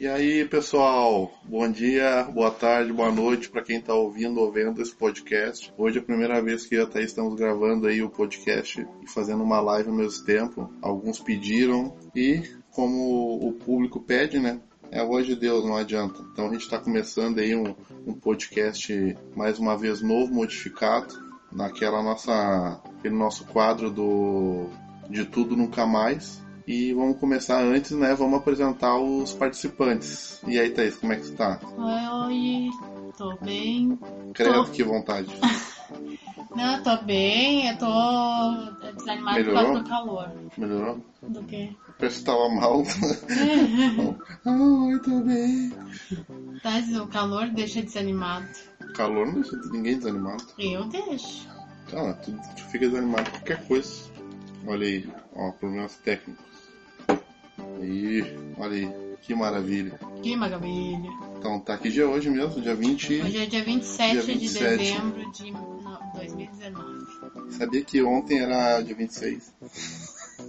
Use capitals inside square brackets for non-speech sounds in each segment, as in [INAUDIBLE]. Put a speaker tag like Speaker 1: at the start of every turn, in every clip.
Speaker 1: E aí, pessoal, bom dia, boa tarde, boa noite para quem está ouvindo ou vendo esse podcast. Hoje é a primeira vez que eu e a Thaís estamos gravando aí o podcast e fazendo uma live ao mesmo tempo. Alguns pediram e, como o público pede, né? É a voz de Deus, não adianta. Então a gente está começando aí um, um podcast mais uma vez novo, modificado, naquela nossa, aquele nosso quadro do de tudo nunca mais e vamos começar antes, né? Vamos apresentar os participantes. E aí, Thaís, como é que você tá?
Speaker 2: Oi, tô bem.
Speaker 1: Credo, tô... que vontade. [LAUGHS]
Speaker 2: Não, eu tô bem, eu tô desanimado por causa do calor.
Speaker 1: Melhorou?
Speaker 2: Do quê?
Speaker 1: Parece que tava mal. [LAUGHS] Oi, tô bem.
Speaker 2: Mas o calor deixa desanimado.
Speaker 1: O calor não deixa ninguém desanimado.
Speaker 2: Eu deixo.
Speaker 1: Ah, tu, tu fica desanimado com qualquer coisa. Olha aí, ó, problemas técnicos. Aí, olha aí, que maravilha.
Speaker 2: Que maravilha.
Speaker 1: Então, tá que dia é hoje mesmo? Dia 20.
Speaker 2: Hoje é dia 27, dia 27. de dezembro de 2019.
Speaker 1: Sabia que ontem era dia 26?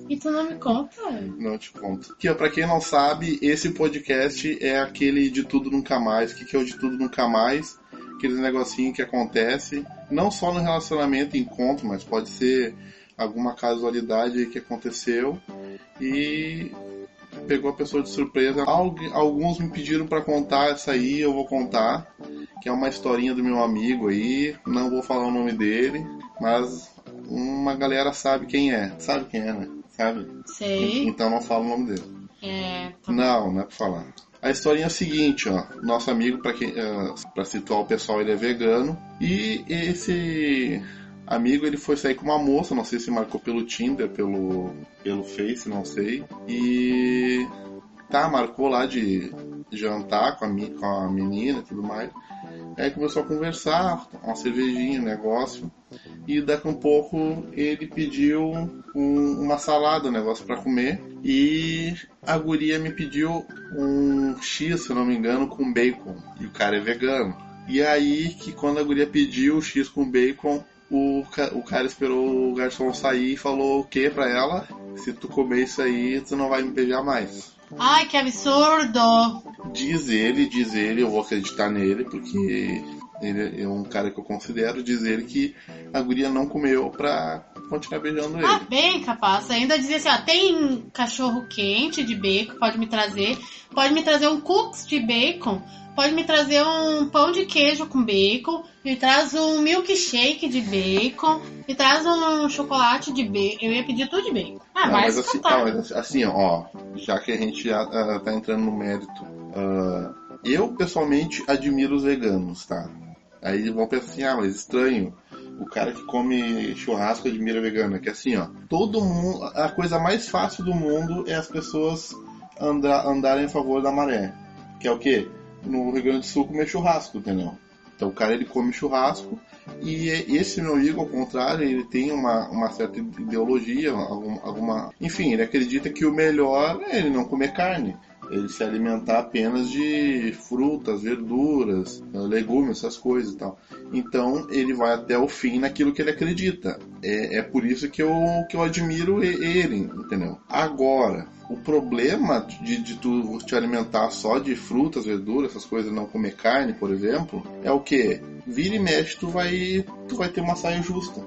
Speaker 2: E tu não me conta?
Speaker 1: Não te conto. Que, pra quem não sabe, esse podcast é aquele de tudo nunca mais. O que, que é o de tudo nunca mais? Aqueles negocinho que acontece, não só no relacionamento encontro, mas pode ser alguma casualidade que aconteceu. E pegou a pessoa de surpresa. Alguns me pediram para contar essa aí, eu vou contar, que é uma historinha do meu amigo aí, não vou falar o nome dele, mas uma galera sabe quem é. Sabe quem é, né? Sabe?
Speaker 2: Sei.
Speaker 1: Então não falo o nome dele.
Speaker 2: É. Tá
Speaker 1: não, não é pra falar. A historinha é a seguinte, ó. Nosso amigo, para quem, uh, para situar o pessoal, ele é vegano e esse amigo, ele foi sair com uma moça, não sei se marcou pelo Tinder, pelo, pelo Face, não sei. E tá, marcou lá de jantar com a, com a menina e tudo mais. Aí começou a conversar, uma cervejinha, um negócio. E daqui a um pouco ele pediu um, uma salada, um negócio para comer. E a guria me pediu um X, se não me engano, com bacon. E o cara é vegano. E aí que quando a guria pediu o X com bacon, o, o cara esperou o garçom sair e falou o que pra ela? Se tu comer isso aí, tu não vai me beijar mais.
Speaker 2: Ai, que absurdo!
Speaker 1: Diz ele, diz ele, eu vou acreditar nele, porque ele é um cara que eu considero, diz ele que a guria não comeu pra continuar beijando ele.
Speaker 2: Ah, bem capaz. Ainda dizia assim, ó, tem cachorro quente de bacon, pode me trazer. Pode me trazer um cookies de bacon pode me trazer um pão de queijo com bacon, me traz um milkshake de bacon, me traz um chocolate de bacon. Eu ia pedir tudo de bacon. Ah,
Speaker 1: não, mas assim, não, mas assim, ó, já que a gente já uh, tá entrando no mérito, uh, eu pessoalmente admiro os veganos, tá? Aí vão pensar assim, ah, mas estranho. O cara que come churrasco admira vegano. É que assim, ó, todo mundo. A coisa mais fácil do mundo é as pessoas andar, andarem a favor da maré. Que é o quê? No Rio Grande do Sul comer churrasco, entendeu? Então o cara ele come churrasco e esse meu amigo, ao contrário, ele tem uma, uma certa ideologia, alguma, alguma. Enfim, ele acredita que o melhor é ele não comer carne ele se alimentar apenas de frutas, verduras, legumes, essas coisas e tal. Então ele vai até o fim naquilo que ele acredita. É, é por isso que eu, que eu admiro ele, entendeu? Agora, o problema de, de tu te alimentar só de frutas, verduras, essas coisas, não comer carne, por exemplo, é o que? Vira e mexe, tu vai, tu vai ter uma saia justa.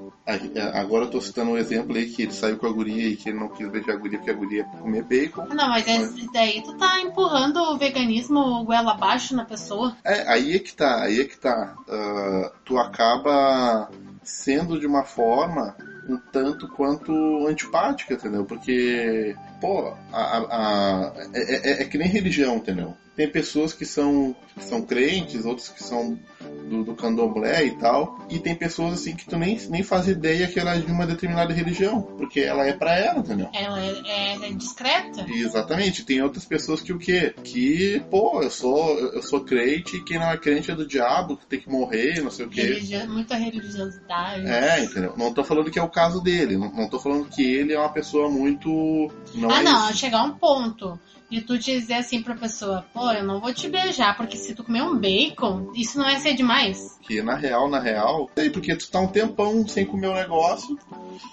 Speaker 1: Agora eu tô citando um exemplo aí que ele saiu com a guria e que ele não quis beijar a guria porque a guria ia comer bacon.
Speaker 2: Não, mas, mas... daí tu tá empurrando o veganismo goela abaixo na pessoa.
Speaker 1: É, aí é que tá, aí é que tá. Uh, tu acaba sendo de uma forma um tanto quanto antipática, entendeu? Porque, pô, a, a, a é, é, é, que nem religião, entendeu? Tem pessoas que são, que são crentes, outros que são do, do candomblé e tal. E tem pessoas assim que tu nem, nem faz ideia que ela é de uma determinada religião, porque ela é para ela, entendeu?
Speaker 2: Ela é, é, discreta.
Speaker 1: Exatamente. Tem outras pessoas que o quê? Que, pô, eu sou, eu sou crente e quem não é crente é do diabo, que tem que morrer, não sei o quê.
Speaker 2: Religio... Muita religiosidade.
Speaker 1: É, entendeu? Não tô falando que é o caso dele, não, não tô falando que ele é uma pessoa muito.
Speaker 2: Não ah, é não, isso. chegar a um ponto e tu dizer assim pra pessoa, pô, eu não vou te beijar, porque se tu comer um bacon, isso não é ser demais.
Speaker 1: Que na real, na real, sei, porque tu tá um tempão sem comer o negócio.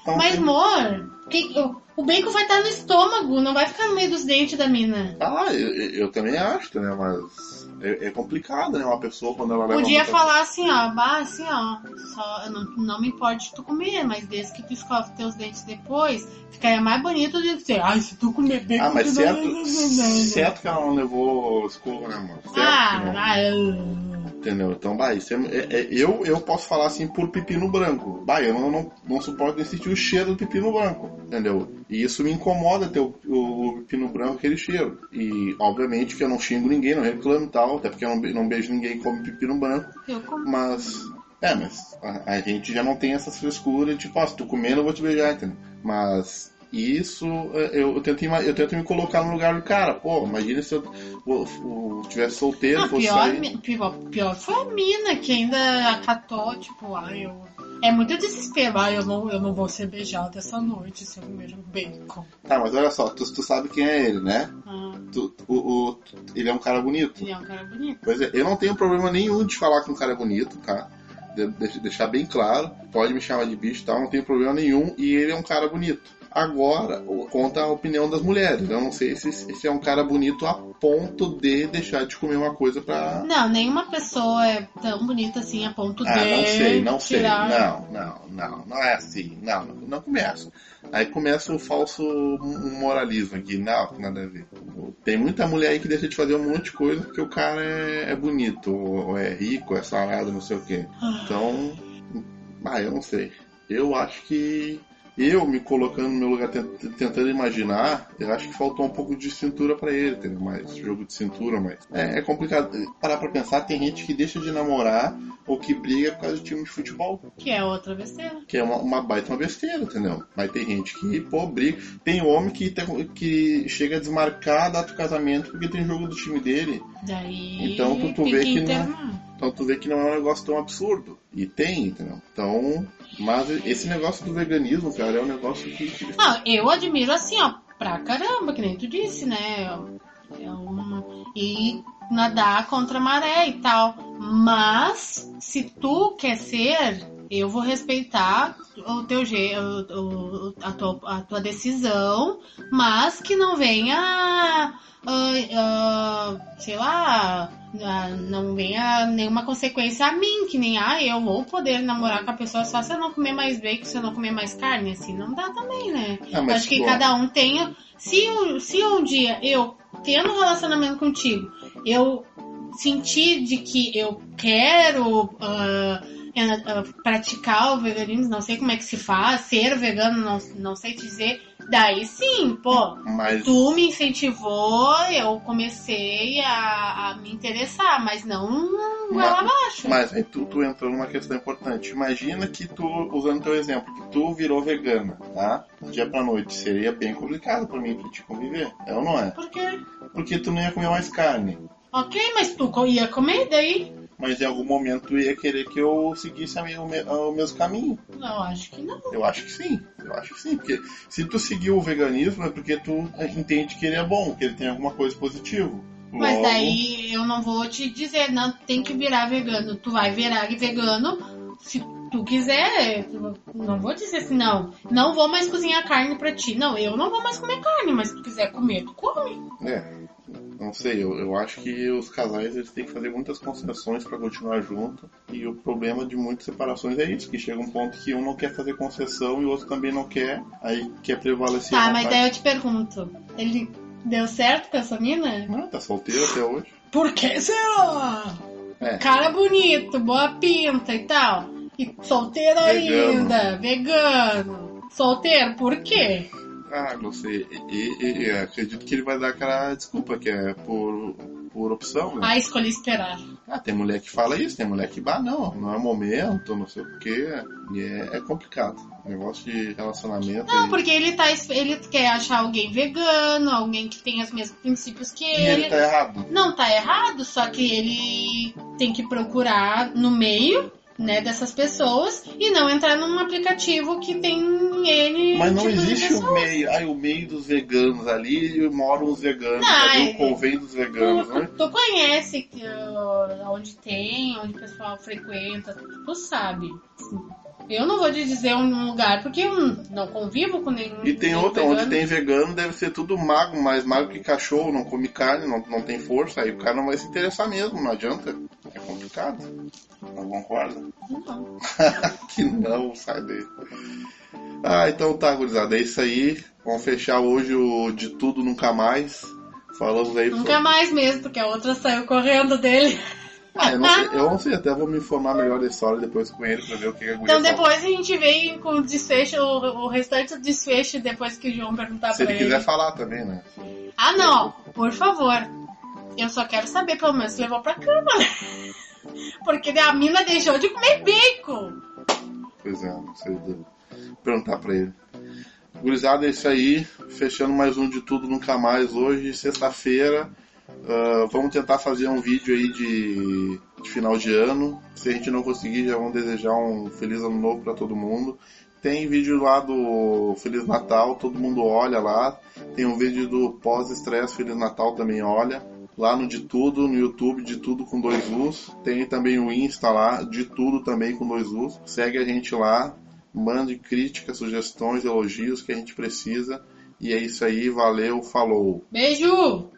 Speaker 1: Tá um
Speaker 2: Mas,
Speaker 1: tempo-
Speaker 2: amor, que- o- o bacon vai estar no estômago, não vai ficar no meio dos dentes da mina.
Speaker 1: Ah, eu, eu também acho, né? Mas é, é complicado, né? Uma pessoa quando ela leva
Speaker 2: Podia
Speaker 1: muita-
Speaker 2: falar assim, ó, bah, assim, ó, só, não, não me importe tu comer, mas desde que tu escove teus dentes depois, ficaria mais bonito do que dizer, ai, se tu comer bacon...
Speaker 1: Ah, mas certo,
Speaker 2: não-
Speaker 1: certo que ela não levou escova, né, mano? Certo que
Speaker 2: Ah,
Speaker 1: não.
Speaker 2: ah, eu-
Speaker 1: Entendeu? Então, bah, isso é, é- é- eu, eu posso falar assim por pepino branco. Bah, eu não, não, não suporto nem sentir o cheiro do pepino branco, entendeu? E isso me incomoda ter o, o pepino branco, aquele cheiro. E, obviamente, que eu não xingo ninguém, não reclamo e tal, até porque eu não, não beijo ninguém que come pepino branco.
Speaker 2: eu como.
Speaker 1: Mas, é, mas a, a gente já não tem essas frescuras, tipo, ah, se tu comer, eu vou te beijar, entendeu? Mas isso, é, eu, eu, tento, eu tento me colocar no lugar do cara. Pô, imagina se eu, o- o- tivesse solteiro,
Speaker 2: Ah,
Speaker 1: fosse
Speaker 2: pior,
Speaker 1: sair...
Speaker 2: pior, pior foi a mina que ainda acatou, tipo, ai, eu. É muito desespero, eu não, eu não vou ser beijada essa noite se eu comer um bacon.
Speaker 1: Tá, mas olha só, tu, tu sabe quem é ele, né?
Speaker 2: Ah,
Speaker 1: Tu- o, o- ele é um cara bonito.
Speaker 2: ele é um cara bonito.
Speaker 1: Pois é, eu não tenho problema nenhum de falar que um cara é bonito, tá? De- de- deixar bem claro, pode me chamar de bicho e tal, não tem problema nenhum, e ele é um cara bonito. Agora, conta a opinião das mulheres. Eu não sei se, se é um cara bonito a ponto de deixar de comer uma coisa pra.
Speaker 2: Não, nenhuma pessoa é tão bonita assim a ponto
Speaker 1: Ah,
Speaker 2: de.
Speaker 1: não sei, não sei.
Speaker 2: tirar...
Speaker 1: Não, não, não, não é assim. Não, não, não começa. Aí começa o falso moralismo aqui. Não, nada a ver. Tem muita mulher aí que deixa de fazer um monte de coisa porque o cara é, é bonito, ou, ou é rico, é sarado, não sei o quê. Então, ah, eu não sei. Eu acho que eu me colocando no meu lugar, tent- tentando imaginar, eu acho que faltou um pouco de cintura pra ele, entendeu? Mais jogo de cintura, mas é, é complicado. Parar pra pensar, tem gente que deixa de namorar ou que briga por causa de time de futebol,
Speaker 2: Que é outra besteira.
Speaker 1: que é uma, uma baita uma besteira, entendeu? Mas tem gente que, pô, briga. Tem homem que, tem- que chega a desmarcar a data do casamento porque tem jogo do time dele.
Speaker 2: Daí.
Speaker 1: Então, tu- tu vê
Speaker 2: que
Speaker 1: não-
Speaker 2: internar.
Speaker 1: Então tu vê que não é um negócio tão absurdo. E tem, entendeu? Então, mas esse negócio do veganismo, cara, é um negócio que.
Speaker 2: Não, eu admiro assim, ó, pra caramba, que nem tu disse, né? É uma... E nadar contra a maré e tal. Mas, se tu quer ser, eu vou respeitar o teu jeito, a tua, a tua decisão, mas que não venha. ah, ah, sei lá, ah, não venha nenhuma consequência a mim, que nem ah, eu vou poder namorar com a pessoa só se eu não comer mais bacon, se eu não comer mais carne, assim, não dá também, né?
Speaker 1: Ah,
Speaker 2: Acho que cada um tenha. Se, um- se um dia eu tendo um relacionamento contigo, eu sentir de que eu quero ah, ah, praticar o veganismo, não sei como é que se faz, ser vegano, não, não sei te dizer, daí sim, pô.
Speaker 1: Mas,
Speaker 2: Tu me incentivou, eu comecei a, a me interessar, mas não goela abaixo.
Speaker 1: mas aí tu, tu entrou numa questão importante. Imagina que tu, usando teu exemplo, que tu virou vegana, tá? Do dia pra noite. Seria bem complicado pra mim pra te conviver. É ou não é?
Speaker 2: Por quê?
Speaker 1: Porque tu não ia comer mais carne.
Speaker 2: Ok, mas tu ia comer daí?
Speaker 1: Mas em algum momento tu ia querer que eu seguisse o mesmo caminho.
Speaker 2: Não, acho que não.
Speaker 1: Eu acho que sim, eu acho que sim, porque se tu seguir o veganismo é porque tu entende que ele é bom, que ele tem alguma coisa positiva.
Speaker 2: Mas
Speaker 1: Logo,
Speaker 2: daí eu não vou te dizer, não, tem que virar vegano. Tu vai virar vegano se tu quiser. Não vou dizer assim, não, não vou mais cozinhar carne pra ti. Não, eu não vou mais comer carne, mas se tu quiser comer, tu come.
Speaker 1: É, não sei, eu, eu acho que os casais eles têm que fazer muitas concessões para continuar junto. E o problema de muitas separações é isso, que chega um ponto que um não quer fazer concessão e o outro também não quer, aí quer prevalecer.
Speaker 2: Tá, mas daí eu te pergunto, ele deu certo com essa mina?
Speaker 1: Não, tá solteiro até hoje.
Speaker 2: Por que será?
Speaker 1: É.
Speaker 2: Cara bonito, boa pinta e tal. E solteiro
Speaker 1: Vegano.
Speaker 2: ainda, vegano. Solteiro, por quê?
Speaker 1: Ah, não sei. E, e- e acredito que ele vai dar aquela desculpa, que é por, por opção, né?
Speaker 2: Ah, escolhi esperar.
Speaker 1: Ah, tem mulher que fala isso, tem mulher que, bah, não, não é momento, não sei o quê. E é, é complicado. Negócio de relacionamento.
Speaker 2: Não,
Speaker 1: e-
Speaker 2: porque ele tá ele quer achar alguém vegano, alguém que tem os mesmos princípios que
Speaker 1: E
Speaker 2: ele.
Speaker 1: ele tá errado.
Speaker 2: Não tá errado, só que ele tem que procurar no meio né, dessas pessoas e não entrar num aplicativo que tem ele.
Speaker 1: Mas não
Speaker 2: tipo
Speaker 1: existe o meio. Ai, o meio dos veganos ali moram os veganos.
Speaker 2: Não,
Speaker 1: ali
Speaker 2: é-
Speaker 1: o convém dos veganos,
Speaker 2: Tu,
Speaker 1: né?
Speaker 2: tu conhece que, uh, onde tem, onde o pessoal frequenta, tu sabe. Eu não vou te dizer um lugar, porque eu não convivo com nenhum.
Speaker 1: E tem outra, onde
Speaker 2: vegano.
Speaker 1: tem vegano, deve ser tudo mago, mais mago que cachorro, não come carne, não, não tem força, aí o cara não vai se interessar mesmo, não adianta. É complicado. Não concorda?
Speaker 2: Não. [LAUGHS]
Speaker 1: que não, sai daí. Ah, então tá, gurizada, é isso aí. Vamos fechar hoje o De Tudo Nunca Mais. Falamos aí
Speaker 2: Nunca mais mesmo, porque a outra saiu correndo dele.
Speaker 1: Ah, eu, não sei, [LAUGHS] eu não sei, até vou me informar melhor da história depois com ele pra ver o que guria
Speaker 2: Então depois a gente vem com o desfecho, o, o restante do desfecho depois que o João perguntar
Speaker 1: Se
Speaker 2: pra
Speaker 1: ele
Speaker 2: ele.
Speaker 1: quiser falar também, né?
Speaker 2: Ah não, por favor. Eu só quero saber pelo menos se levou pra cama, né? [LAUGHS] Porque a mina deixou de comer bacon.
Speaker 1: Pois é, não sei, devo perguntar pra ele. Gurizada, é isso aí. Fechando mais um de tudo nunca mais hoje, sexta-feira. Ah, vamos tentar fazer um vídeo aí de, de final de ano. Se a gente não conseguir, já vamos desejar um feliz ano novo pra todo mundo. Tem vídeo lá do Feliz Natal, todo mundo olha lá. Tem um vídeo do pós-estresse Feliz Natal também olha. Lá no De Tudo, no YouTube, De Tudo com dois U's. Tem também o Insta lá, De Tudo também com dois U's. Segue a gente lá. Mande críticas, sugestões, elogios que a gente precisa. E é isso aí, valeu, falou!
Speaker 2: Beijo!